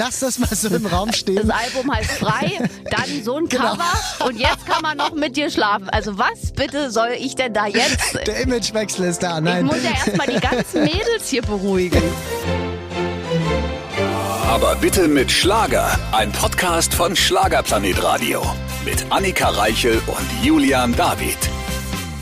lasse das mal so im Raum stehen. Das Album heißt Frei, dann so ein Genau. Cover und jetzt kann man noch mit dir schlafen. Also was bitte soll ich denn da jetzt? Der Imagewechsel ist da. Ich Nein. muss ja erstmal die ganzen Mädels hier beruhigen. Aber bitte mit Schlager. Ein Podcast von Schlagerplanet Radio. Mit Annika Reichel und Julian David.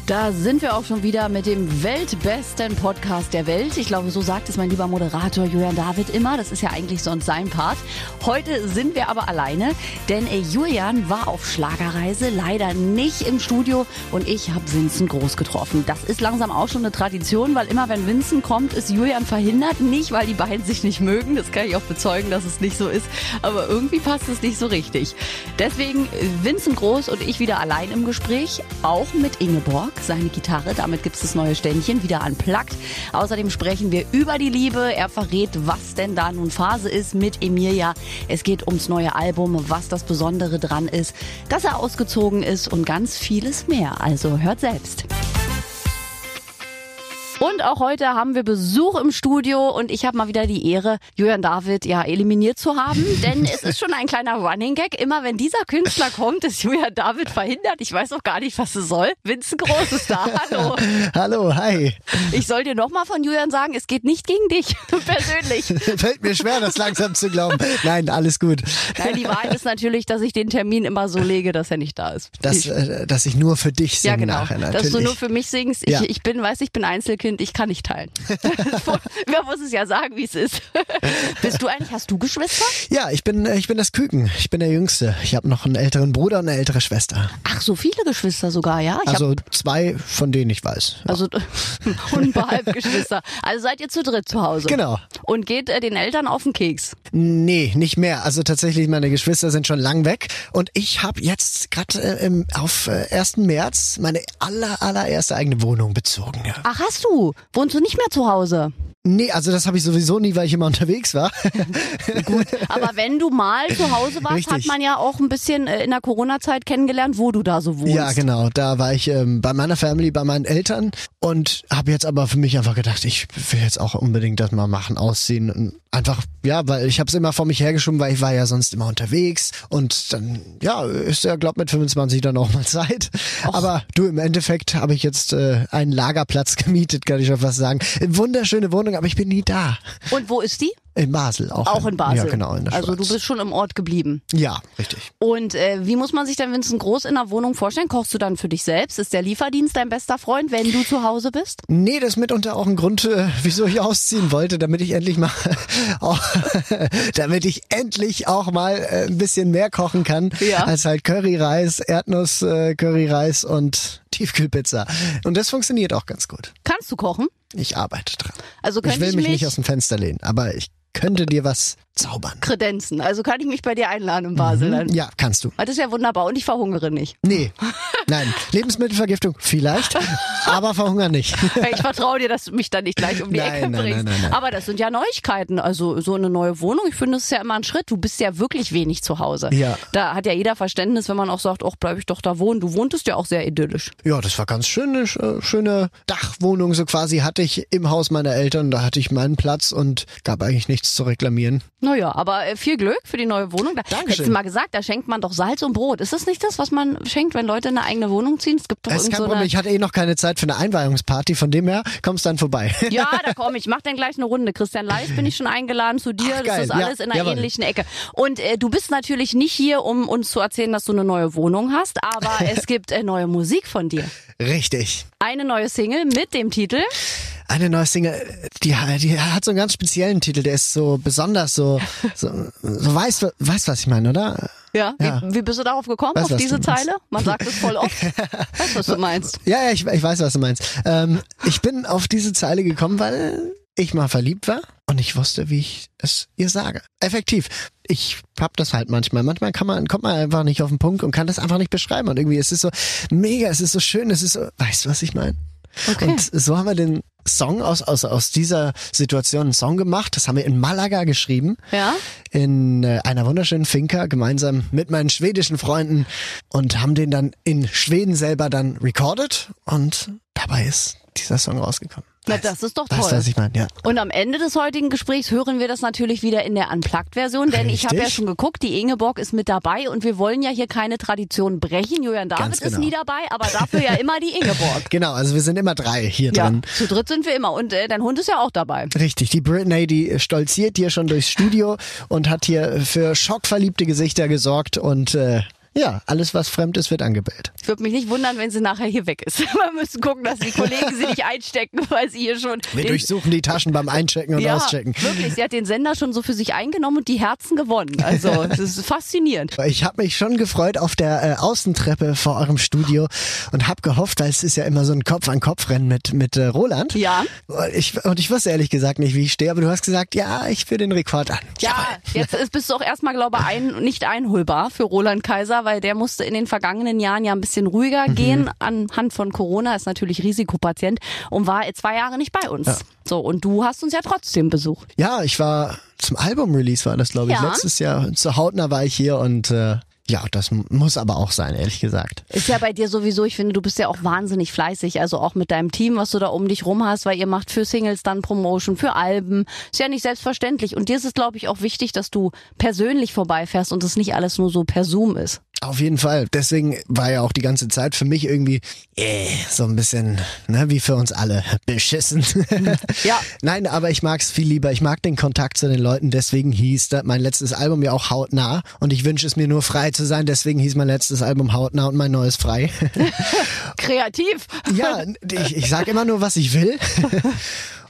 Da sind wir auch schon wieder mit dem weltbesten Podcast der Welt. Ich glaube, so sagt es mein lieber Moderator Julian David immer. Das ist ja eigentlich sonst sein Part. Heute sind wir aber alleine, denn Julian war auf Schlagerreise, leider nicht im Studio und ich habe Vincent Groß getroffen. Das ist langsam auch schon eine Tradition, weil immer wenn Vincent kommt, ist Julian verhindert. Nicht, weil die beiden sich nicht mögen, das kann ich auch bezeugen, dass es nicht so ist, aber irgendwie passt es nicht so richtig. Deswegen Vincent Groß und ich wieder allein im Gespräch, auch mit Ingeborg seine Gitarre. Damit gibt es das neue Ständchen wieder unplugged. Außerdem sprechen wir über die Liebe. Er verrät, was denn da nun Phase ist mit Emilia. Es geht ums neue Album, was das Besondere dran ist, dass er ausgezogen ist und ganz vieles mehr. Also hört selbst. Und auch heute haben wir Besuch im Studio und ich habe mal wieder die Ehre, Julian David ja eliminiert zu haben, denn es ist schon ein kleiner Running Gag. Immer wenn dieser Künstler kommt, ist Julian David verhindert. Ich weiß auch gar nicht, was es soll. Vincent Groß ist da. Hallo. Hallo, hi. Ich soll dir nochmal von Julian sagen, es geht nicht gegen dich persönlich. Fällt mir schwer, das langsam zu glauben. Nein, alles gut. Nein, die Wahrheit ist natürlich, dass ich den Termin immer so lege, dass er nicht da ist. Dass, ich, äh, dass ich nur für dich singe ja, genau. nachher, dass du nur für mich singst. Ich, Ja. ich bin, weiß, ich bin Einzelkind, ich kann nicht teilen. Man muss es ja sagen, wie es ist. Bist du eigentlich, hast du Geschwister? ja, ich bin, äh, ich bin das Küken. Ich bin der Jüngste. Ich habe noch einen älteren Bruder und eine ältere Schwester. Ach, so viele Geschwister sogar, ja? Ich Also zwei, von denen ich weiß. hab, also paar Halbgeschwister. Also seid ihr zu dritt zu Hause. Genau. Und geht äh, den Eltern auf den Keks. Nee, nicht mehr. Also tatsächlich, meine Geschwister sind schon lang weg. Und ich habe jetzt gerade äh, auf äh, 1. März meine aller, allererste eigene Wohnung bezogen. Ja. Ach, hast du? Wohnst du nicht mehr zu Hause? Nee, also das habe ich sowieso nie, weil ich immer unterwegs war. Aber wenn du mal zu Hause warst, Richtig. hat man ja auch ein bisschen äh, in der Corona-Zeit kennengelernt, wo du da so wohnst. Ja, genau. Da war ich ähm, bei meiner Family, bei meinen Eltern und habe jetzt aber für mich einfach gedacht, ich will jetzt auch unbedingt das mal machen, ausziehen und einfach, ja, weil ich habe es immer vor mich hergeschoben, weil ich war ja sonst immer unterwegs und dann, ja, ist ja, glaub mit 25 dann auch mal Zeit. Aber du, im Endeffekt habe ich jetzt äh, einen Lagerplatz gemietet, kann ich schon fast sagen. Wunderschöne Wohnung, aber ich bin nie da. Und wo ist die? In Basel auch. Auch in Basel. Ja, genau, in der Also du bist schon im Ort geblieben. Ja, richtig. Und äh, wie muss man sich denn Vincent Groß in der Wohnung vorstellen? Kochst du dann für dich selbst? Ist der Lieferdienst dein bester Freund, wenn du zu Hause bist? Nee, das ist mitunter auch ein Grund, äh, wieso ich ausziehen wollte, damit ich endlich mal, auch, damit ich endlich auch mal äh, ein bisschen mehr kochen kann, Ja. als halt Curryreis, Erdnuss, äh, Curryreis und Tiefkühlpizza. Und das funktioniert auch ganz gut. Kannst du kochen? Ich arbeite dran. Also Ich will ich, mich mich nicht aus dem Fenster lehnen, aber ich könnte dir was zaubern. kredenzen. Also kann ich mich bei dir einladen in Basel dann. Ja, kannst du. Das ist ja wunderbar und ich verhungere nicht. Nee, nein. Lebensmittelvergiftung vielleicht, aber verhungern nicht. Ich vertraue dir, dass du mich dann nicht gleich um die Nein, Ecke nein, bringst. nein, nein, nein. Aber das sind ja Neuigkeiten. Also so eine neue Wohnung, ich finde, das ist ja immer ein Schritt. Du bist ja wirklich wenig zu Hause. Ja. Da hat ja jeder Verständnis, wenn man auch sagt, ach, bleib ich doch da wohnen. Du wohntest ja auch sehr idyllisch. Ja, das war ganz schön, eine sch- schöne Dachwohnung so quasi hatte ich im Haus meiner Eltern. Da hatte ich meinen Platz und gab eigentlich nichts zu reklamieren. Naja, aber äh, viel Glück für die neue Wohnung. Da, Dankeschön. Hättest du mal gesagt, da schenkt man doch Salz und Brot. Ist das nicht das, was man schenkt, wenn Leute in eine eigene Wohnung ziehen? Es gibt doch Das ist kein so Problem. Ich hatte eh noch keine Zeit für eine Einweihungsparty. Von dem her kommst dann vorbei. Ja, da komm ich. Mach dann gleich eine Runde. Christian Live bin ich schon eingeladen zu dir. Ach, das ist alles Ja, in einer jawohl. ähnlichen Ecke. Und äh, du bist natürlich nicht hier, um uns zu erzählen, dass du eine neue Wohnung hast, aber es gibt äh, neue Musik von dir. Richtig. Eine neue Single mit dem Titel. Eine neue Single, die, die hat so einen ganz speziellen Titel. Der ist so besonders, so, so, so weißt, du- weißt was ich meine, oder? Ja. Ja. Wie, wie bist du darauf gekommen, Weiß, auf diese du. Zeile? Man sagt es voll oft. weißt was du meinst? Ja, ja, ich, ich weiß, was du meinst. Ähm, ich bin auf diese Zeile gekommen, weil ich mal verliebt war und ich wusste, wie ich es ihr sage. Effektiv. Ich hab das halt manchmal. Manchmal kann man, kommt man einfach nicht auf den Punkt und kann das einfach nicht beschreiben. Und irgendwie, es ist so mega, es ist so schön, es ist so, weißt du, was ich meine? Okay. Und so haben wir den Song aus, aus, aus dieser Situation einen Song gemacht. Das haben wir in Malaga geschrieben. Ja? In äh, einer wunderschönen Finca, gemeinsam mit meinen schwedischen Freunden und haben den dann in Schweden selber dann recorded und dabei ist dieser Song rausgekommen. Na, das ist doch toll. du, was ich meine? Ja. Und am Ende des heutigen Gesprächs hören wir das natürlich wieder in der Unplugged-Version, denn ich habe ja Richtig. schon geguckt, die Ingeborg ist mit dabei und wir wollen ja hier keine Tradition brechen. Julian David Ganz ist genau. nie dabei, aber dafür ja immer die Ingeborg. Genau, also wir sind immer drei hier Ja, drin. zu dritt sind wir immer und äh, dein Hund ist ja auch dabei. Richtig, die Britney, die stolziert hier schon durchs Studio und hat hier für schockverliebte Gesichter gesorgt und äh, ja, alles was fremd ist, wird angebellt. Ich würde mich nicht wundern, wenn sie nachher hier weg ist. Wir müssen gucken, dass die Kollegen sie nicht einstecken, weil sie hier schon Wir durchsuchen die Taschen beim Einchecken und ja, Auschecken. wirklich, sie hat den Sender schon so für sich eingenommen und die Herzen gewonnen. Also, das ist faszinierend. Ich habe mich schon gefreut auf der äh, Außentreppe vor eurem Studio und habe gehofft, weil es ist ja immer so ein Kopf-an-Kopf-Rennen mit, mit äh, Roland. Ja. Und ich, und ich wusste ehrlich gesagt nicht, wie ich stehe, aber du hast gesagt, ja, ich führe den Rekord an. Ja, jetzt ist, bist du auch erstmal, glaube ich, ein, nicht einholbar für Roland Kaiser, weil der musste in den vergangenen Jahren ja ein bisschen ruhiger Mhm. gehen anhand von Corona, ist natürlich Risikopatient und war zwei Jahre nicht bei uns. So, und du hast uns ja trotzdem besucht. Ja, ich war zum Album-Release war das, glaube ich. Ja. Letztes Jahr zu Hautner war ich hier und äh, ja, das muss aber auch sein, ehrlich gesagt. Ist ja bei dir sowieso, ich finde, du bist ja auch wahnsinnig fleißig, also auch mit deinem Team, was du da um dich rum hast, weil ihr macht für Singles dann Promotion, für Alben. Ist ja nicht selbstverständlich. Und dir ist es, glaube ich, auch wichtig, dass du persönlich vorbeifährst und es nicht alles nur so per Zoom ist. Auf jeden Fall. Deswegen war ja auch die ganze Zeit für mich irgendwie äh, so ein bisschen, ne, wie für uns alle, beschissen. Ja. Nein, aber ich mag's viel lieber. Ich mag den Kontakt zu den Leuten. Deswegen hieß da mein letztes Album ja auch hautnah. Und ich wünsche es mir nur frei zu sein. Deswegen hieß mein letztes Album hautnah und mein neues frei. Kreativ. ja, ich, ich sag immer nur, was ich will.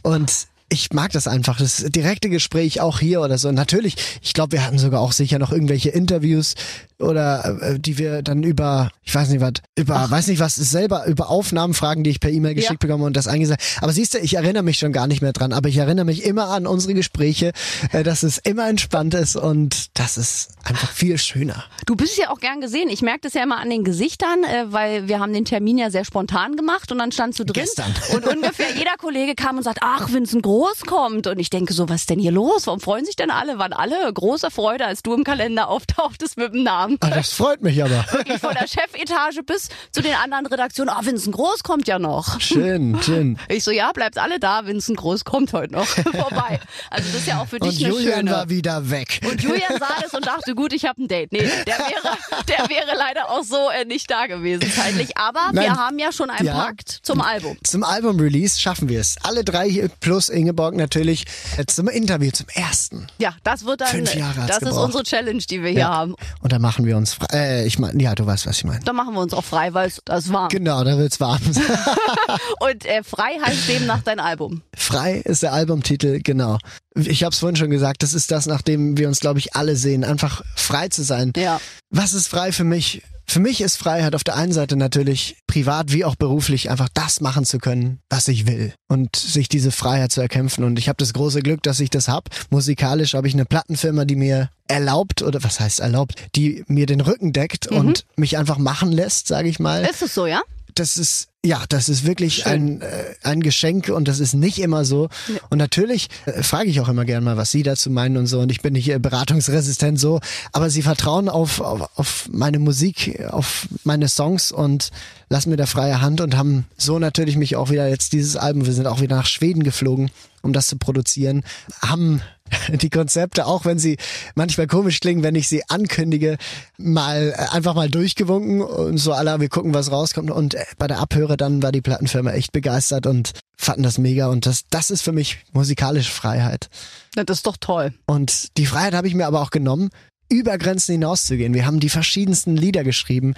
Und ich mag das einfach, das direkte Gespräch auch hier oder so. Natürlich, ich glaube, wir hatten sogar auch sicher noch irgendwelche Interviews oder äh, die wir dann über, ich weiß nicht was, über, weiß nicht was, selber über Aufnahmen fragen, die ich per E-Mail geschickt bekomme und das eingesagt. Aber siehst du, ich erinnere mich schon gar nicht mehr dran, aber ich erinnere mich immer an unsere Gespräche, äh, dass es immer entspannt ist und das ist einfach viel schöner. Du bist ja auch gern gesehen. Ich merke das ja immer an den Gesichtern, äh, weil wir haben den Termin ja sehr spontan gemacht und dann standst du drin. Gestern. Und ungefähr jeder Kollege kam und sagt, ach, Vincent Groß kommt. Und ich denke so, was ist denn hier los? Warum freuen sich denn alle? Waren alle große Freude, als du im Kalender auftauchtest mit dem Namen. Ah, das freut mich aber. Wirklich von der Chefetage bis zu den anderen Redaktionen. Ah, Vincent Groß kommt ja noch. Schön, schön. Ich so, ja, bleibt alle da. Vincent Groß kommt heute noch vorbei. Also das ist ja auch für dich Und eine Julian schöne... war wieder weg. Und Julian sah das und dachte, gut, ich habe ein Date. Nee, der wäre, der wäre leider auch so äh, nicht da gewesen zeitlich. Aber wir Nein. haben ja schon einen Ja. Pakt zum Album. Zum Album-Release schaffen wir es. Alle drei hier plus Ingeborg natürlich zum Interview, zum ersten. Ja, das wird dann, Fünf Jahre das ist gebraucht. unsere Challenge, die wir hier haben. Und dann machen wir uns frei. Äh, ich meine, ja, du weißt, was ich meine. Da machen wir uns auch frei, weil es das war. Genau, da wird's warm. Und äh, frei heißt demnach dein Album. frei ist der Albumtitel, genau. Ich habe es vorhin schon gesagt, das ist das, nach dem wir uns, glaube ich, alle sehen. Einfach frei zu sein. Ja. Was ist frei für mich? Für mich ist Freiheit auf der einen Seite natürlich privat wie auch beruflich einfach das machen zu können, was ich will und sich diese Freiheit zu erkämpfen. Und ich habe das große Glück, dass ich das hab. Musikalisch habe ich eine Plattenfirma, die mir erlaubt oder was heißt erlaubt, die mir den Rücken deckt und mich einfach machen lässt, sage ich mal Ist es so, ja? Das ist ja, das ist wirklich ein, äh, ein Geschenk und das ist nicht immer so. Und natürlich äh, frage ich auch immer gern mal, was Sie dazu meinen und so. Und ich bin nicht äh, beratungsresistent so, aber Sie vertrauen auf, auf, auf meine Musik, auf meine Songs und lassen mir da freie Hand und haben so natürlich mich auch wieder jetzt dieses Album, wir sind auch wieder nach Schweden geflogen, um das zu produzieren, haben die Konzepte, auch wenn sie manchmal komisch klingen, wenn ich sie ankündige, mal äh, einfach mal durchgewunken und so aller, wir gucken, was rauskommt. Und äh, bei der Abhöre dann war die Plattenfirma echt begeistert und fanden das mega. Und das, das ist für mich musikalische Freiheit. Na, Das ist doch toll. Und die Freiheit habe ich mir aber auch genommen, über Grenzen hinauszugehen. Wir haben die verschiedensten Lieder geschrieben.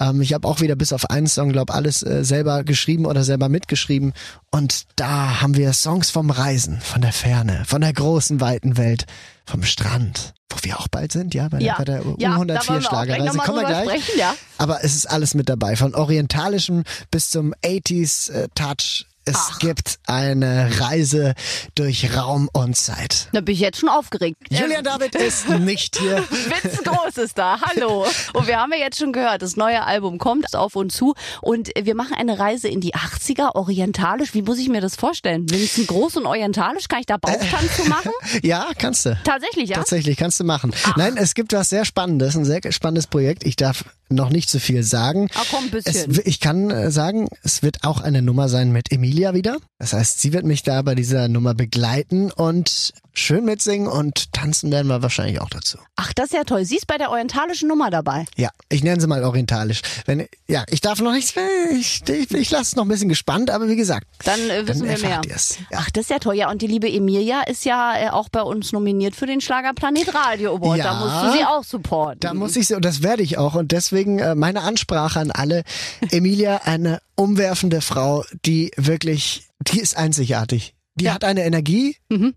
Ähm, ich habe auch wieder bis auf einen Song, glaube alles äh, selber geschrieben oder selber mitgeschrieben. Und da haben wir Songs vom Reisen, von der Ferne, von der großen, weiten Welt, vom Strand, wo wir auch bald sind, ja, bei der, Ja, bei der ja, da wollen U104 wir auch gleich Schlagerreise. noch mal Kommen wir gleich. sprechen, ja. Aber es ist alles mit dabei, von orientalischem bis zum 80s äh, Touch. Es Ach. gibt eine Reise durch Raum und Zeit. Da bin ich jetzt schon aufgeregt. Julian David ist nicht hier. Witz Groß ist da. Hallo. Und wir haben ja jetzt schon gehört, das neue Album kommt auf uns zu und wir machen eine Reise in die 80er, orientalisch. Wie muss ich mir das vorstellen? Vincent Groß und orientalisch, kann ich da Bauchtanz zu machen? Ja, kannst du. Tatsächlich, ja? Tatsächlich, kannst du machen. Nein, es gibt was sehr Spannendes, ein sehr spannendes Projekt. Ich darf noch nicht zu viel sagen. Ah, komm, ein Es, bisschen. ich kann äh, sagen, es wird auch eine Nummer sein mit Emilia wieder. Das heißt, sie wird mich da bei dieser Nummer begleiten und schön mitsingen und tanzen werden wir wahrscheinlich auch dazu. Ach, das ist ja toll. Sie ist bei der orientalischen Nummer dabei. Ja, ich nenne sie mal orientalisch. Wenn, ja, ich darf noch nichts, ich, ich, ich lasse es noch ein bisschen gespannt, aber wie gesagt. Dann äh, wissen dann wir mehr. ihr's. Ja. Ach, das ist ja toll. Ja, und die liebe Emilia ist ja äh, auch bei uns nominiert für den Schlagerplanet Radio Award. Ja. Da musst du sie auch supporten. Da muss ich, und das werde ich auch. Und deswegen äh, meine Ansprache an alle. Emilia, eine umwerfende Frau, die wirklich, die ist einzigartig. Die Ja. hat eine Energie,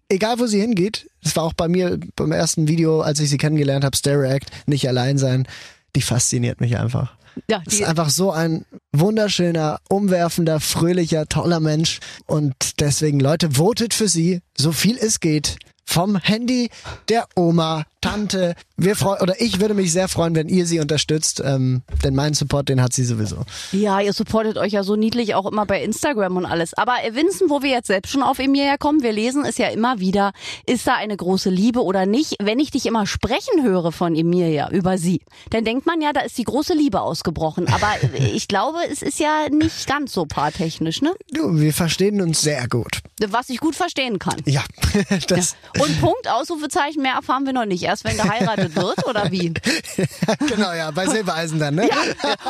egal wo sie hingeht. Das war auch bei mir beim ersten Video, als ich sie kennengelernt habe, Stereo Act, nicht allein sein. Die fasziniert mich einfach. ja, die, ist einfach so ein wunderschöner, umwerfender, fröhlicher, toller Mensch. Und deswegen, Leute, votet für sie, so viel es geht. Vom Handy der Oma, Tante. Wir freuen, oder ich würde mich sehr freuen, wenn ihr sie unterstützt, ähm, denn meinen Support, den hat sie sowieso. ja, ihr supportet euch ja so niedlich auch immer bei Instagram und alles. Aber äh, Vincent, wo wir jetzt selbst schon auf Emilia kommen, wir lesen es ja immer wieder, ist da eine große Liebe oder nicht? Wenn ich dich immer sprechen höre von Emilia über sie, dann denkt man ja, da ist die große Liebe ausgebrochen. Aber äh, ich glaube, es ist ja nicht ganz so paartechnisch, ne? Du, wir verstehen uns sehr gut. Was ich gut verstehen kann. Ja, das, Und Punkt, Ausrufezeichen, mehr erfahren wir noch nicht. Erst wenn geheiratet wird, oder wie? genau, ja, bei Silbereisen dann, ne? Ja.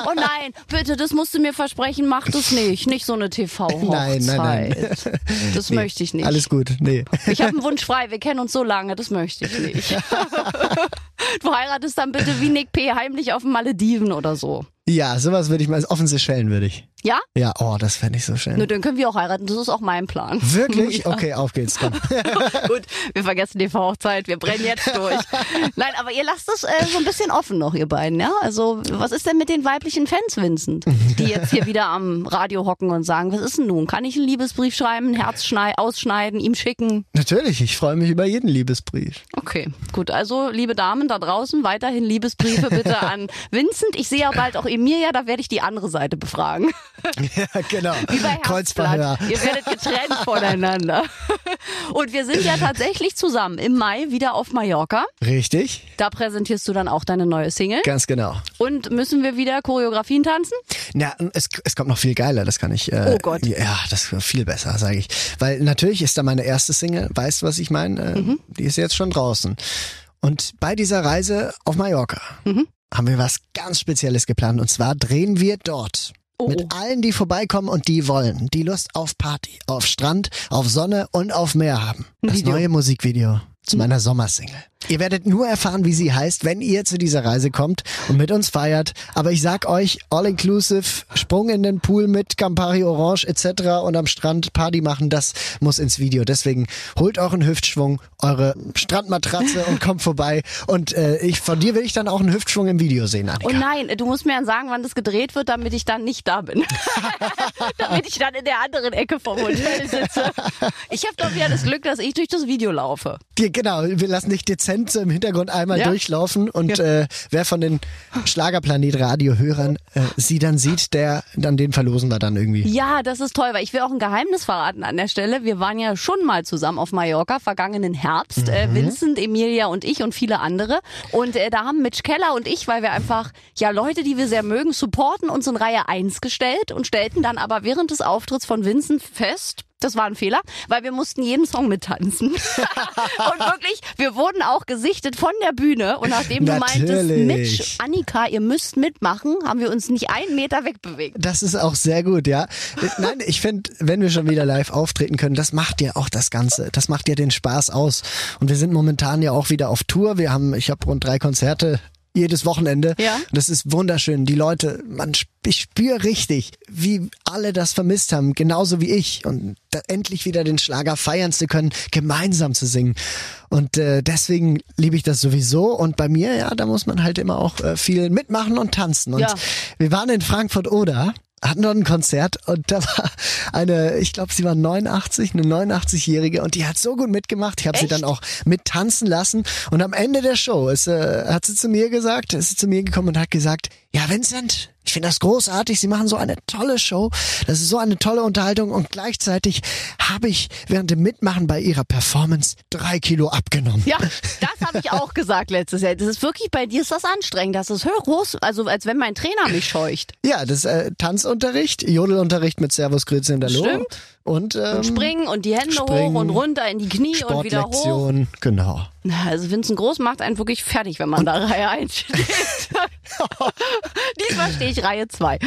Oh nein, bitte, das musst du mir versprechen, mach das nicht. Nicht so eine TV-Hochzeit. Nein, nein, nein. Das Nee, möchte ich nicht. Alles gut, nee. Ich habe einen Wunsch frei, wir kennen uns so lange, das möchte ich nicht. Du heiratest dann bitte wie Nick P. heimlich auf den Malediven oder so. Ja, sowas würde ich mal, auf den Seychellen würde ich. Ja? Ja, oh, das fände ich so schön. Nur dann können wir auch heiraten, das ist auch mein Plan. Wirklich? Ja. Okay, auf geht's, komm. Gut, wir vergessen die Hochzeit, wir brennen jetzt durch. Nein, aber ihr lasst es äh, so ein bisschen offen noch, ihr beiden, ja? Also, was ist denn mit den weiblichen Fans, Vincent? Die jetzt hier wieder am Radio hocken und sagen, was ist denn nun? Kann ich einen Liebesbrief schreiben, ein Herz schnei ausschneiden, ihm schicken? Natürlich, ich freue mich über jeden Liebesbrief. Okay, gut. Also, liebe Damen da draußen, weiterhin Liebesbriefe bitte an Vincent. Ich sehe ja bald auch Emilia, da werde ich die andere Seite befragen. Ja, genau. Wie bei Kreuzverhör. Ihr werdet getrennt voneinander. Und wir sind ja tatsächlich zusammen im Mai wieder auf Mallorca. Richtig, Da präsentierst du dann auch deine neue Single. ganz genau. Und müssen wir wieder Choreografien tanzen? Na, es, es kommt noch viel geiler, das kann ich. Äh, Oh Gott. Ja, das wird viel besser, sage ich. Weil natürlich ist da meine erste Single, weißt du, was ich meine? Äh, Mhm. Die ist jetzt schon draußen. Und bei dieser Reise auf Mallorca Mhm. Haben wir was ganz Spezielles geplant. Und zwar drehen wir dort. Oh, Mit allen, die vorbeikommen und die wollen, die Lust auf Party, auf Strand, auf Sonne und auf Meer haben. Das Video. neue Musikvideo zu meiner Sommersingle. Ihr werdet nur erfahren, wie sie heißt, wenn ihr zu dieser Reise kommt und mit uns feiert. Aber ich sag euch, all inclusive, Sprung in den Pool mit Campari Orange etc. und am Strand Party machen, das muss ins Video. Deswegen holt euren Hüftschwung, eure Strandmatratze und kommt vorbei. Und äh, ich von dir will ich dann auch einen Hüftschwung im Video sehen, Annika. Oh nein, du musst mir dann sagen, wann das gedreht wird, damit ich dann nicht da bin. damit ich dann in der anderen Ecke vom Hotel sitze. Ich habe doch wieder das Glück, dass ich durch das Video laufe. Genau, wir lassen dich dezent so im Hintergrund einmal Ja. durchlaufen und äh, wer von den Schlagerplanet Radio-Hörern äh, sie dann sieht, der dann den verlosen wir dann irgendwie. Ja, das ist toll, weil ich will auch ein Geheimnis verraten an der Stelle. Wir waren ja schon mal zusammen auf Mallorca vergangenen Herbst, äh, Vincent, Emilia und ich und viele andere. Und äh, da haben Mitch Keller und ich, weil wir einfach ja Leute, die wir sehr mögen, supporten, uns in Reihe 1 gestellt und stellten dann aber während des Auftritts von Vincent fest, das war ein Fehler, weil wir mussten jeden Song mittanzen. und wirklich, wir wurden auch gesichtet von der Bühne. Und nachdem du meintest, Natürlich. Mitch, Annika, ihr müsst mitmachen, haben wir uns nicht einen Meter wegbewegt. Das ist auch sehr gut, ja. Nein, ich finde, wenn wir schon wieder live auftreten können, das macht ja auch das Ganze. Das macht ja den Spaß aus. Und wir sind momentan ja auch wieder auf Tour. Wir haben, ich habe rund drei Konzerte jedes Wochenende. Ja. Das ist wunderschön. Die Leute, man, ich spüre richtig, wie alle das vermisst haben, genauso wie ich. Und da endlich wieder den Schlager feiern zu können, gemeinsam zu singen. Und äh, deswegen liebe ich das sowieso. Und bei mir, ja, da muss man halt immer auch äh, viel mitmachen und tanzen. Und Ja. wir waren in Frankfurt oder hatten dort ein Konzert und da war eine, ich glaube, sie war 89, eine 89-Jährige und die hat so gut mitgemacht. Ich habe sie dann auch mit tanzen lassen und am Ende der Show ist, äh, hat sie zu mir gesagt, ist sie zu mir gekommen und hat gesagt, ja Vincent, ich finde das großartig, Sie machen so eine tolle Show, das ist so eine tolle Unterhaltung und gleichzeitig habe ich während dem Mitmachen bei ihrer Performance drei Kilo abgenommen. Ja, das habe ich auch gesagt letztes Jahr. Das ist wirklich bei dir ist das anstrengend. Das ist groß, also als wenn mein Trainer mich scheucht. Ja, das ist äh, Tanzunterricht, Jodelunterricht mit Servus, Grüezi und Hallo. Stimmt. Und, ähm, Und springen und die Hände springen, hoch und runter in die Knie und wieder hoch. Genau. Also Vincent Groß macht einen wirklich fertig, wenn man da Reihe 1 steht. Diesmal stehe ich Reihe 2.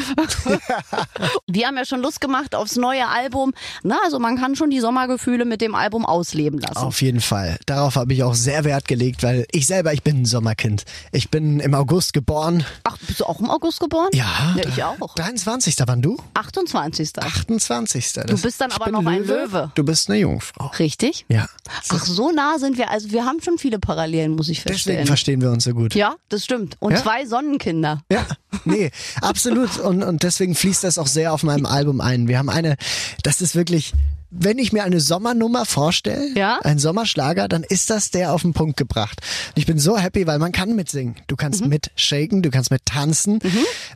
Wir haben ja schon Lust gemacht aufs neue Album. Na, also man kann schon die Sommergefühle mit dem Album ausleben lassen. Auf jeden Fall. Darauf habe ich auch sehr Wert gelegt, weil ich selber, ich bin ein Sommerkind. Ich bin im August geboren. Ach, bist du auch im August geboren? Ja. Ja, ich auch. 23. Wann du? 28. 28. Du bist dann ich aber noch ein Löwe. Du bist eine Jungfrau. Richtig? Ja. Ach, so nah sind wir. Also wir haben schon viele Parallelen, muss ich Deswegen feststellen. verstehen wir uns so gut. Ja, das stimmt. Und Ja? zwei Sonnenkinder. Ja, nee, absolut. Und, und deswegen fließt das auch sehr auf meinem Album ein. Wir haben eine, das ist wirklich, wenn ich mir eine Sommernummer vorstelle, Ja? ein Sommerschlager, dann ist das der auf den Punkt gebracht. Ich bin so happy, weil man kann mitsingen. Du kannst mit shaken, du kannst mit tanzen.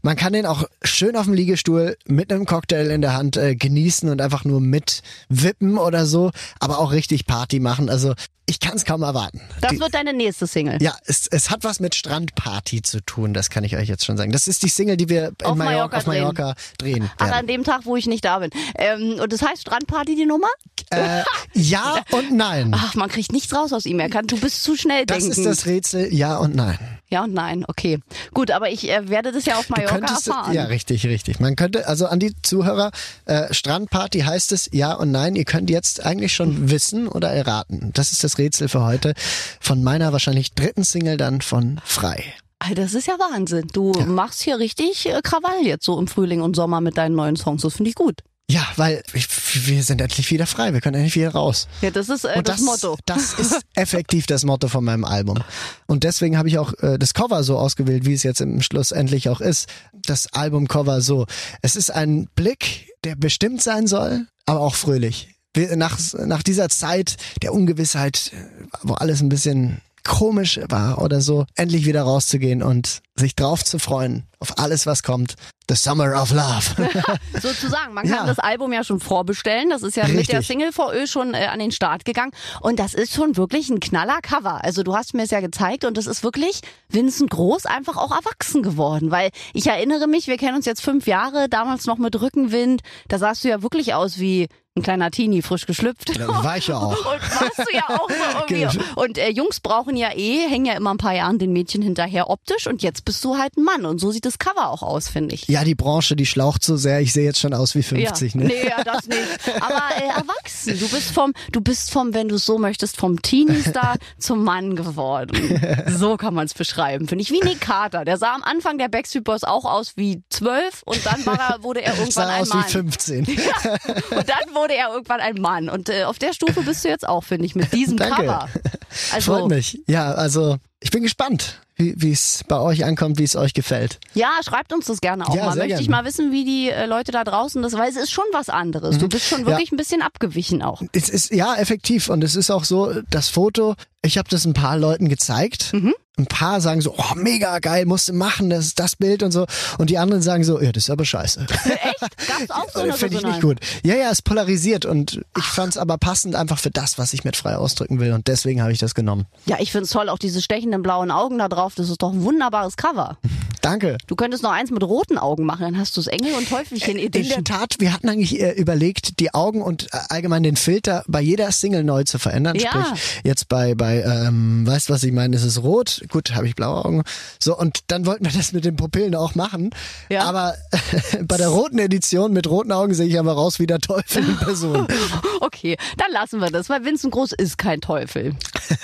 Man kann den auch schön auf dem Liegestuhl mit einem Cocktail in der Hand äh, genießen und einfach nur mit wippen oder so, aber auch richtig Party machen. Also ich kann es kaum erwarten. Das Die- wird deine nächste Single. ja, es, es hat was mit Strandparty zu tun, das kann ich euch jetzt schon sagen. Das ist die Single, die wir in Auf Mallorca, auf Mallorca drehen. Ach, werden. an dem Tag, wo ich nicht da bin. Ähm, und das heißt Strandparty die Nummer? Äh, ja und nein. Ach, man kriegt nichts raus aus ihm. Er kann, du bist zu schnell Das denkend. ist das Rätsel, ja und nein. Ja und nein, okay. Gut, aber ich äh, werde das ja auf Mallorca könntest, erfahren. ja, richtig, richtig. Man könnte, also an die Zuhörer, äh, Strandparty heißt es ja und nein. Ihr könnt jetzt eigentlich schon wissen oder erraten. Das ist das Rätsel für heute von meiner wahrscheinlich dritten Single dann von Frei. Alter, Das ist ja Wahnsinn. Du machst hier richtig äh, Krawall jetzt so im Frühling und Sommer mit deinen neuen Songs. Das finde ich gut. Ja, weil ich, wir sind endlich wieder frei. Wir können endlich wieder raus. Ja, das ist äh, Und das, Motto. Das ist effektiv das Motto von meinem Album. Und deswegen habe ich auch äh, das Cover so ausgewählt, wie es jetzt im Schluss endlich auch ist. Das Albumcover so. Es ist ein Blick, der bestimmt sein soll, aber auch fröhlich. Nach, nach dieser Zeit der Ungewissheit, wo alles ein bisschen komisch war oder so, endlich wieder rauszugehen und sich drauf zu freuen, auf alles, was kommt. The Summer of Love. Sozusagen. Man kann Ja. das Album ja schon vorbestellen. Das ist ja mit der Richtig. Single VÖ schon äh, an den Start gegangen. Und das ist schon wirklich ein knaller Cover. Also du hast mir es ja gezeigt und das ist wirklich Vincent Groß einfach auch erwachsen geworden. Weil ich erinnere mich, wir kennen uns jetzt fünf Jahre, damals noch mit Rückenwind. Da sahst du ja wirklich aus wie ein kleiner Teenie, frisch geschlüpft. Da war ich ja auch. Und warst du ja auch so irgendwie. Genau. Und äh, Jungs brauchen ja eh, hängen ja immer ein paar Jahren den Mädchen hinterher optisch und jetzt bist du halt ein Mann und so sieht das Cover auch aus, finde ich. Ja, die Branche, die schlaucht so sehr. Ich sehe jetzt schon aus wie 50, ja. ne? Nee, ja, das nicht. Aber äh, erwachsen. Du bist vom, du bist vom, wenn du es so möchtest, vom Teenie-Star zum Mann geworden. So kann man es beschreiben, finde ich. Wie Nick Carter. Der sah am Anfang der Backstreet Boys auch aus wie zwölf und dann er, wurde er irgendwann sah ein aus Mann. wie 15. Und dann wurde er irgendwann ein Mann. Und äh, auf der Stufe bist du jetzt auch, finde ich, mit diesem Danke. Cover. Also, Freut mich. Ja, also ich bin gespannt, wie es bei euch ankommt, wie es euch gefällt. Ja, schreibt uns das gerne auch Ja, mal. Möchte ich gerne. mal wissen, wie die äh, Leute da draußen das, weil es ist schon was anderes. Du bist schon wirklich ein bisschen abgewichen auch. Es ist ja effektiv und es ist auch so, das Foto, ich habe das ein paar Leuten gezeigt. Mhm. Ein paar sagen so, oh, mega geil, musst du machen, das ist das Bild und so. Und die anderen sagen so, ja, das ist aber scheiße. Echt? Gab's auch so eine Finde ich nicht gut. Ja, ja, es polarisiert und ich fand es aber passend einfach für das, was ich mit frei ausdrücken will und deswegen habe ich das genommen. Ja, ich find's toll, auch diese stechenden blauen Augen da drauf. Das ist doch ein wunderbares Cover. Danke. Du könntest noch eins mit roten Augen machen, dann hast du's Engel und Teufelchen In der Edition. Tat, wir hatten eigentlich äh, überlegt, die Augen und äh, allgemein den Filter bei jeder Single neu zu verändern. Ja. Sprich, jetzt bei, bei ähm, weißt was ich meine, ist es rot. Gut, habe ich blaue Augen. So, und dann wollten wir das mit den Pupillen auch machen. Ja. Aber bei der roten Edition mit roten Augen sehe ich aber raus wie der Teufel in Person. Okay, dann lassen wir das, weil Vincent Groß ist kein Teufel.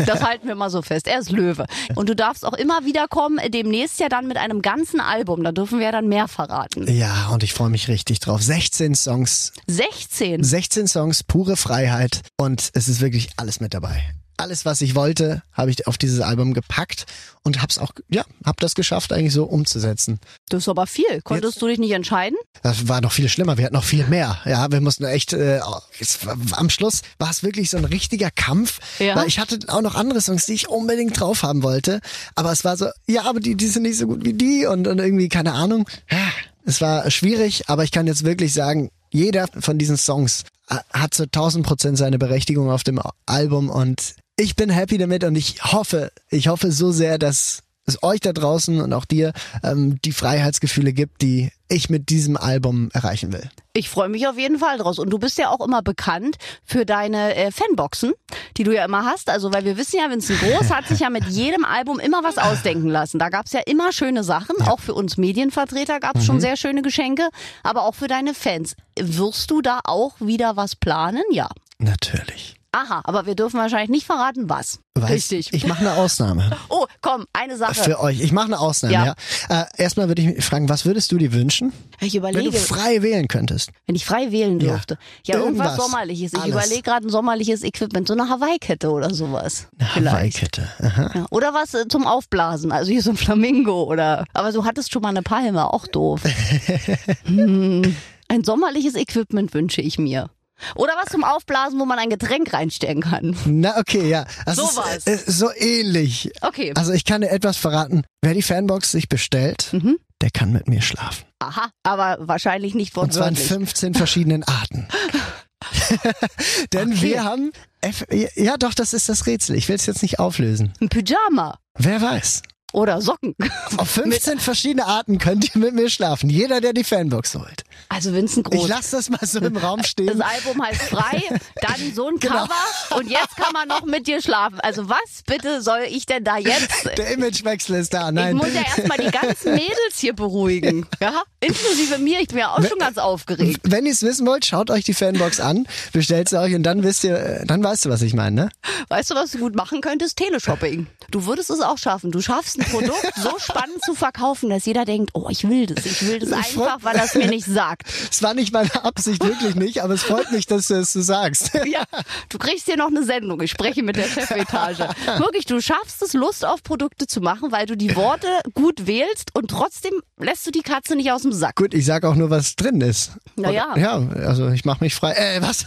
Das halten wir mal so fest. Er ist Löwe. Und du darfst auch immer wieder kommen, äh, demnächst ja dann mit einem ganzen Album. Da dürfen wir ja dann mehr verraten. ja, und ich freue mich richtig drauf. 16 Songs, 16. 16 Songs, pure Freiheit und es ist wirklich alles mit dabei. Alles, was ich wollte, habe ich auf dieses Album gepackt und hab's auch, ja, hab das geschafft, eigentlich so umzusetzen. Das ist aber viel. Konntest du dich nicht entscheiden? Das war noch viel schlimmer, wir hatten noch viel mehr. Ja, wir mussten echt, äh, es war, am Schluss war es wirklich so ein richtiger Kampf, Ja. weil ich hatte auch noch andere Songs, die ich unbedingt drauf haben wollte, aber es war so, ja, aber die, die sind nicht so gut wie die und, und irgendwie, keine Ahnung. Es war schwierig, aber ich kann jetzt wirklich sagen, jeder von diesen Songs äh, hat zu 1000 Prozent seine Berechtigung auf dem Album und ich bin happy damit und ich hoffe, ich hoffe so sehr, dass es euch da draußen und auch dir ähm, die Freiheitsgefühle gibt, die ich mit diesem Album erreichen will. Ich freue mich auf jeden Fall draus. Und du bist ja auch immer bekannt für deine äh, Fanboxen, die du ja immer hast. Also, weil wir wissen ja, Vincent Groß hat sich ja mit jedem Album immer was ausdenken lassen. Da gab's ja immer schöne Sachen. Auch für uns Medienvertreter gab's schon sehr schöne Geschenke. Aber auch für deine Fans. Wirst du da auch wieder was planen? Ja. Natürlich. Aha, aber wir dürfen wahrscheinlich nicht verraten, was. Weiß, Richtig. Ich mache eine Ausnahme. Oh, komm, eine Sache. Für euch. Ich mache eine Ausnahme, Ja. ja. Äh, erstmal würde ich mich fragen, was würdest du dir wünschen, Ich wenn du überlege, frei wählen könntest? wenn ich frei wählen Ja. dürfte. Ja, irgendwas Irgendwas. Sommerliches. Ich überlege gerade ein sommerliches Equipment, so eine Hawaii-Kette oder sowas. Vielleicht. Hawaii-Kette. Aha. Ja, oder was äh, zum Aufblasen, also hier so ein Flamingo oder. Aber du hattest schon mal eine Palme, auch doof. hm, ein sommerliches Equipment wünsche ich mir. Oder was zum Aufblasen, wo man ein Getränk reinstecken kann. Na, okay, ja. Also So es ist, äh, so ähnlich. Okay. Also ich kann dir etwas verraten. Wer die Fanbox sich bestellt, Mhm. der kann mit mir schlafen. Aha, aber wahrscheinlich nicht Und zwar in wortwörtlich. 15 verschiedenen Arten. Denn Okay. wir haben, F ja doch, das ist das Rätsel. Ich will es jetzt nicht auflösen. Ein Pyjama Wer weiß. Oder Socken. Auf 15 verschiedene Arten könnt ihr mit mir schlafen. Jeder, der die Fanbox holt. Also Vincent Ich Groß. lasse das mal so im Raum Das stehen. Album heißt Frei, dann so ein Genau. Cover und jetzt kann man noch mit dir schlafen. Also was bitte soll ich denn da jetzt? Der Imagewechsel ist da. Ich Nein. muss ja erstmal die ganzen Mädels hier beruhigen. Ja? Inklusive mir, ich bin ja auch schon ganz aufgeregt. Wenn ihr es wissen wollt, schaut euch die Fanbox an, bestellt sie euch und dann wisst ihr, äh, dann weißt du, was ich meine, ne? Weißt du, was du gut machen könntest? Teleshopping. Du würdest es auch schaffen. Du schaffst ein Produkt so spannend zu verkaufen, dass jeder denkt, oh, ich will das. Ich will das einfach, weil er es mir nicht sagt. Es war nicht meine Absicht, wirklich nicht, aber es freut mich, dass du es so sagst. Ja, du kriegst hier noch eine Sendung. Ich spreche mit der Chefetage. Wirklich, du schaffst es, Lust auf Produkte zu machen, weil du die Worte gut wählst und trotzdem lässt du die Katze nicht aus dem Sack. Gut, ich sag auch nur, was drin ist. Na ja. Ja, also ich mache mich frei. Äh, was?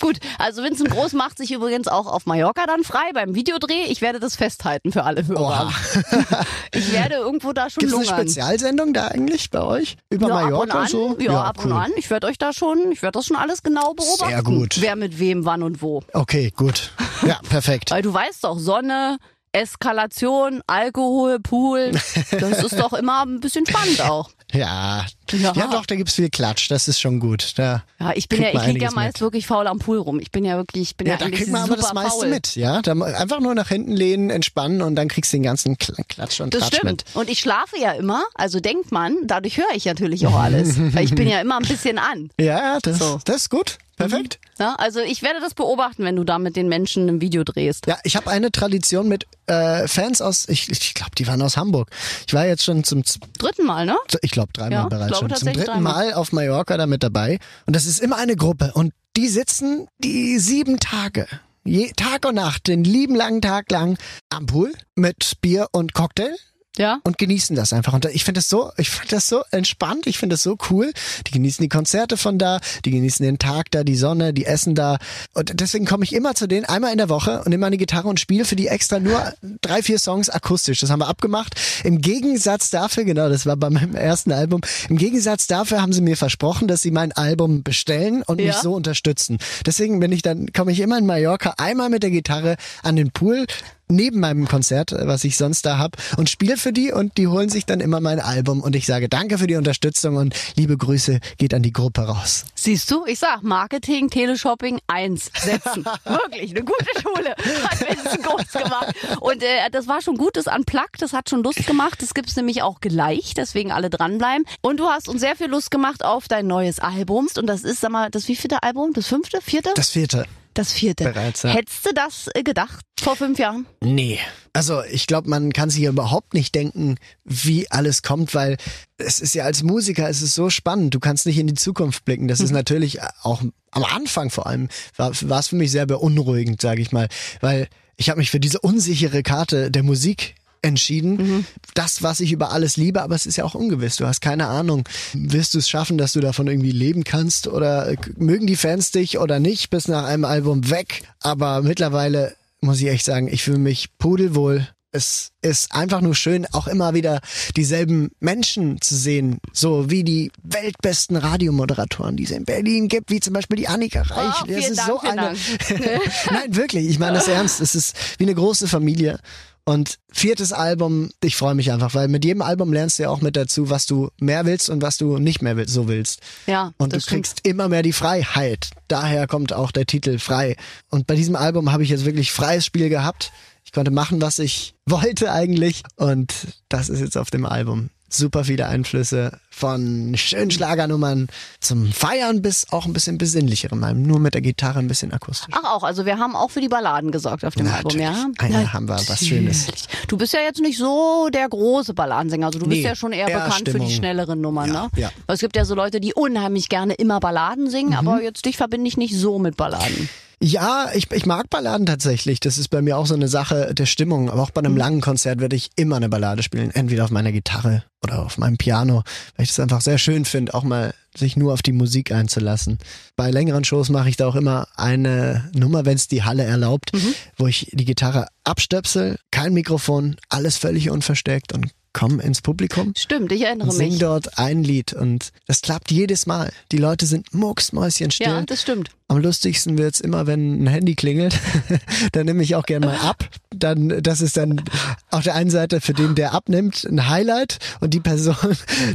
Gut, also Vincent Groß macht sich übrigens auch auf Mallorca dann frei beim Videodreh. Ich werde das festhalten für alle Hörer. Oha. Ich werde irgendwo da schon Gibt es eine. Spezialsendung da eigentlich bei euch? Über Ja, ab und Mallorca an. so? Ja, ab und cool. an. Ich werde euch da schon, ich werde das schon alles genau beobachten. Sehr gut. Wer mit wem, wann und wo. Okay, gut. Ja, perfekt. Weil du weißt doch, Sonne, Eskalation, Alkohol, Pool, das ist doch immer ein bisschen spannend auch. Ja. Ja. ja. doch, da gibt's viel Klatsch. Das ist schon gut. Da, Ja, ich bin ja, ich liege ja meist mit. wirklich faul am Pool rum. Ich bin ja wirklich, ich bin ja, Ja, da kriegt man aber das meiste faul. mit, ja. Da, einfach nur nach hinten lehnen, entspannen und dann kriegst du den ganzen Kl- Klatsch und Das stimmt. mit. Und ich schlafe ja immer, also denkt man, dadurch höre ich natürlich auch alles. weil ich bin ja immer ein bisschen an. Ja, das, So. das ist gut. Perfekt. Ja, also ich werde das beobachten, wenn du da mit den Menschen ein Video drehst. Ja, ich habe eine Tradition mit äh, Fans aus, ich, ich glaube, die waren aus Hamburg. Ich war jetzt schon zum, Dritten Mal, ne? ich glaube dreimal Ja, bereits glaube schon, zum dritten dreimal. Mal auf Mallorca da mit dabei. Und das ist immer eine Gruppe und die sitzen die sieben Tage. Je, Tag und Nacht, den lieben langen Tag lang am Pool mit Bier und Cocktail Ja. und genießen das einfach. Und ich finde das so, ich finde das so entspannt, ich finde das so cool. Die genießen die Konzerte von da, die genießen den Tag da, die Sonne, die essen da. Und deswegen komme ich immer zu denen einmal in der Woche und nehme meine Gitarre und spiele für die extra nur drei, vier Songs akustisch. Das haben wir abgemacht. Im Gegensatz dafür, genau, das war bei meinem ersten Album, im Gegensatz dafür haben sie mir versprochen, dass sie mein Album bestellen und mich Ja. so unterstützen. Deswegen bin ich dann, komme ich immer in Mallorca einmal mit der Gitarre an den Pool, neben meinem Konzert, äh, was ich sonst da hab, und spiele für die und die holen sich dann immer mein Album und ich sage danke für die Unterstützung und liebe Grüße geht an die Gruppe raus. Siehst du, ich sag Marketing, Teleshopping, eins setzen. Wirklich, eine gute Schule. Hat Vincent groß gemacht. Und äh, das war schon gut, das Unplugged, das hat schon Lust gemacht. Das gibt's nämlich auch gleich, deswegen alle dranbleiben. Und du hast uns sehr viel Lust gemacht auf dein neues Album. Und das ist, sag mal, das wievielte Album? Das fünfte? Vierte? Das vierte. Das vierte. Bereits, ja. Hättest du das äh, gedacht vor fünf Jahren? Nee. Also ich glaube, man kann sich ja überhaupt nicht denken, wie alles kommt, weil es ist ja als Musiker, es ist so spannend. Du kannst nicht in die Zukunft blicken. Das ist natürlich auch am Anfang vor allem, war es für mich sehr beunruhigend, sage ich mal. Weil ich habe mich für diese unsichere Karte der Musik entschieden. Das, was ich über alles liebe, aber es ist ja auch ungewiss. Du hast keine Ahnung. Wirst du es schaffen, dass du davon irgendwie leben kannst? Oder äh, mögen die Fans dich oder nicht? Bis nach einem Album weg. Aber mittlerweile muss ich echt sagen, ich fühle mich pudelwohl. Es ist einfach nur schön, auch immer wieder dieselben Menschen zu sehen, so wie die weltbesten Radiomoderatoren, die es in Berlin gibt, wie zum Beispiel die Annika Reich. Oh, vielen Dank, vielen Nein, wirklich, ich meine das ernst. Es ist wie eine große Familie Und viertes Album, ich freue mich einfach, weil mit jedem Album lernst du ja auch mit dazu, was du mehr willst und was du nicht mehr so willst. Ja. Und du kriegst stimmt. immer mehr die Freiheit. Daher kommt auch der Titel frei. Und bei diesem Album habe ich jetzt wirklich freies Spiel gehabt. Ich konnte machen, was ich wollte eigentlich. Und das ist jetzt auf dem Album super viele Einflüsse von schönen Schlagernummern zum Feiern bis auch ein bisschen besinnlicherem, nur mit der Gitarre ein bisschen akustisch. Ach auch, also wir haben auch für die Balladen gesorgt auf dem. Album, ja? Einer haben wir was Schönes. Du bist ja jetzt nicht so der große Balladensänger, also du bist Nee, ja schon eher, eher bekannt für die Stimmung. schnelleren Nummern, Ja, ne? ja. Weil Es gibt ja so Leute, die unheimlich gerne immer Balladen singen, aber jetzt dich verbinde ich nicht so mit Balladen. Ja, ich, ich mag Balladen tatsächlich. Das ist bei mir auch so eine Sache der Stimmung. Aber auch bei einem langen Konzert werde ich immer eine Ballade spielen. Entweder auf meiner Gitarre oder auf meinem Piano, weil ich das einfach sehr schön finde, auch mal sich nur auf die Musik einzulassen. Bei längeren Shows mache ich da auch immer eine Nummer, wenn es die Halle erlaubt, wo ich die Gitarre abstöpsel, kein Mikrofon, alles völlig unversteckt und komme ins Publikum. Stimmt, ich erinnere Sing mich. dort ein Lied und das klappt jedes Mal. Die Leute sind mucksmäuschenstill. Ja, das stimmt. Am lustigsten wird's immer, wenn ein Handy klingelt. dann nehme ich auch gerne mal ab. Dann, das ist dann auf der einen Seite für den, der abnimmt, ein Highlight. Und die Person,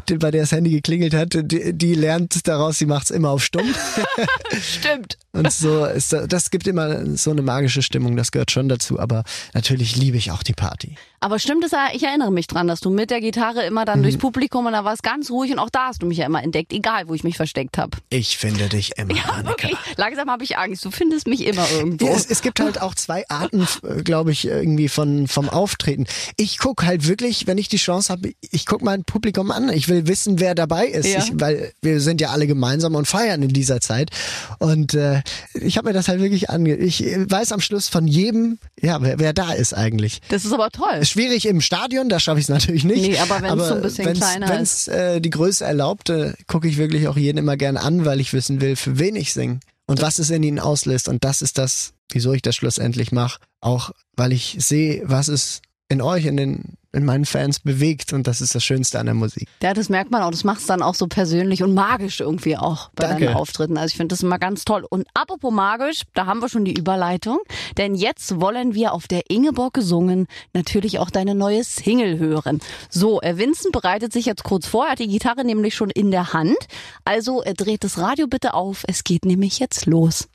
bei der das Handy geklingelt hat, die, die lernt daraus, sie macht's immer auf stumm. Stimmt. Und so ist das, das gibt immer so eine magische Stimmung, das gehört schon dazu. Aber natürlich liebe ich auch die Party. Aber stimmt es, ich erinnere mich dran, dass du mit der Gitarre immer dann Mhm. durchs Publikum und da war es ganz ruhig und auch da hast du mich ja immer entdeckt, egal wo ich mich versteckt habe. Ich finde dich immer, Ja, Annika. wirklich. Langsam habe ich Angst. Du findest mich immer irgendwo. Ja, es, es gibt halt auch zwei Arten, glaube ich, irgendwie von vom Auftreten. Ich guck halt wirklich, wenn ich die Chance habe, ich guck mein Publikum an. Ich will wissen, wer dabei ist, Ja. ich, weil wir sind ja alle gemeinsam und feiern in dieser Zeit. Und äh, ich habe mir das halt wirklich ange. Ich weiß am Schluss von jedem, ja, wer, wer da ist eigentlich. Das ist aber toll. Schwierig im Stadion, da schaffe ich es natürlich nicht. Nee, aber wenn's so ein bisschen wenn's, kleiner wenn's, äh, die Größe erlaubt, äh, gucke ich wirklich auch jeden immer gern an, weil ich wissen will, für wen ich singe und was es in ihnen auslöst. Und das ist das, wieso ich das schlussendlich mache. Auch weil ich sehe, was es in euch, in den in meinen Fans bewegt und das ist das Schönste an der Musik. Ja, das merkt man auch. Das macht es dann auch so persönlich und magisch irgendwie auch bei Danke. deinen Auftritten. Also ich finde das immer ganz toll. Und apropos magisch, da haben wir schon die Überleitung. Denn jetzt wollen wir auf der Ingeborg gesungen natürlich auch deine neue Single hören. So, äh, Vincent bereitet sich jetzt kurz vor. Er hat die Gitarre nämlich schon in der Hand. Also er dreht das Radio bitte auf. Es geht nämlich jetzt los.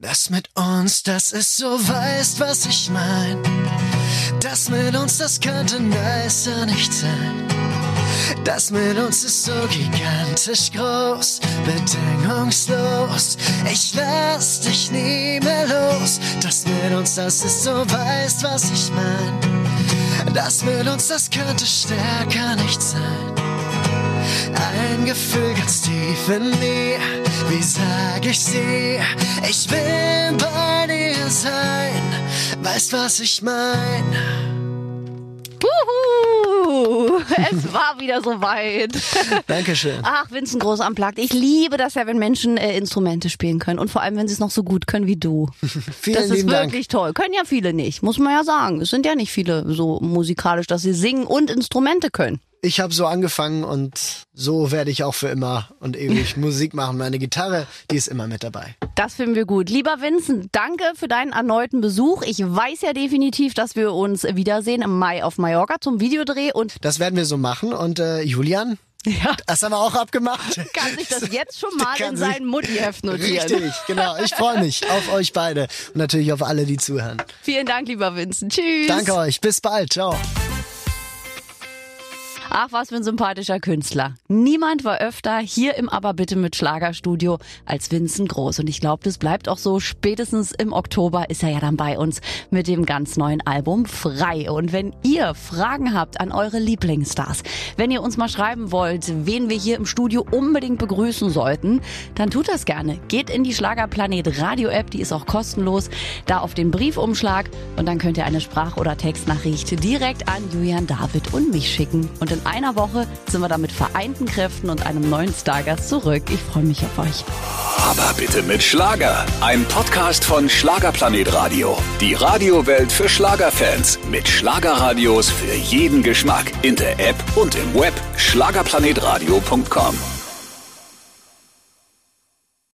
Das mit uns, das ist so weißt, was ich mein. Das mit uns, das könnte nicer nicht sein. Das mit uns ist so gigantisch groß, bedingungslos. Ich lass dich nie mehr los. Das mit uns, das ist so weißt, was ich mein. Das mit uns, das könnte stärker Gefühl ganz tief in mir, wie sag ich sie? Ich will bei dir sein, weißt was ich mein? Es war wieder soweit. Dankeschön. Ach, Vincent Groß am Plagt. Ich liebe das ja, wenn Menschen äh, Instrumente spielen können. Und vor allem, wenn sie es noch so gut können wie du. Vielen das ist lieben Dank. wirklich toll. Können ja viele nicht, muss man ja sagen. Es sind ja nicht viele so musikalisch, dass sie singen und Instrumente können. Ich habe so angefangen und so werde ich auch für immer und ewig Musik machen. Meine Gitarre, die ist immer mit dabei. Das finden wir gut. Lieber Vincent, danke für deinen erneuten Besuch. Ich weiß ja definitiv, dass wir uns wiedersehen im Mai auf Mallorca zum Videodreh und Das werden wir so machen und äh, Julian, ja, das haben wir auch abgemacht. kann sich das jetzt schon mal Kann in sein Muttiheft notieren. Richtig, genau. Ich freue mich auf euch beide und natürlich auf alle, die zuhören. Vielen Dank, lieber Vincent. Tschüss. Danke euch. Bis bald. Ciao. Ach, was für ein sympathischer Künstler. Niemand war öfter hier im Aber bitte mit Schlagerstudio als Vincent Groß. Und ich glaube, das bleibt auch so. Spätestens im Oktober ist er ja dann bei uns mit dem ganz neuen Album Frei. Und wenn ihr Fragen habt an eure Lieblingsstars, wenn ihr uns mal schreiben wollt, wen wir hier im Studio unbedingt begrüßen sollten, dann tut das gerne. Geht in die Schlagerplanet Radio App, die ist auch kostenlos, da auf den Briefumschlag und dann könnt ihr eine Sprach- oder Textnachricht direkt an Julian David und mich schicken. Und in einer Woche sind wir da mit vereinten Kräften und einem neuen Stargast zurück. Ich freue mich auf euch. Aber bitte mit Schlager. Ein Podcast von Schlagerplanet Radio. Die Radiowelt für Schlagerfans. Mit Schlagerradios für jeden Geschmack. In der App und im Web. Schlagerplanetradio.com.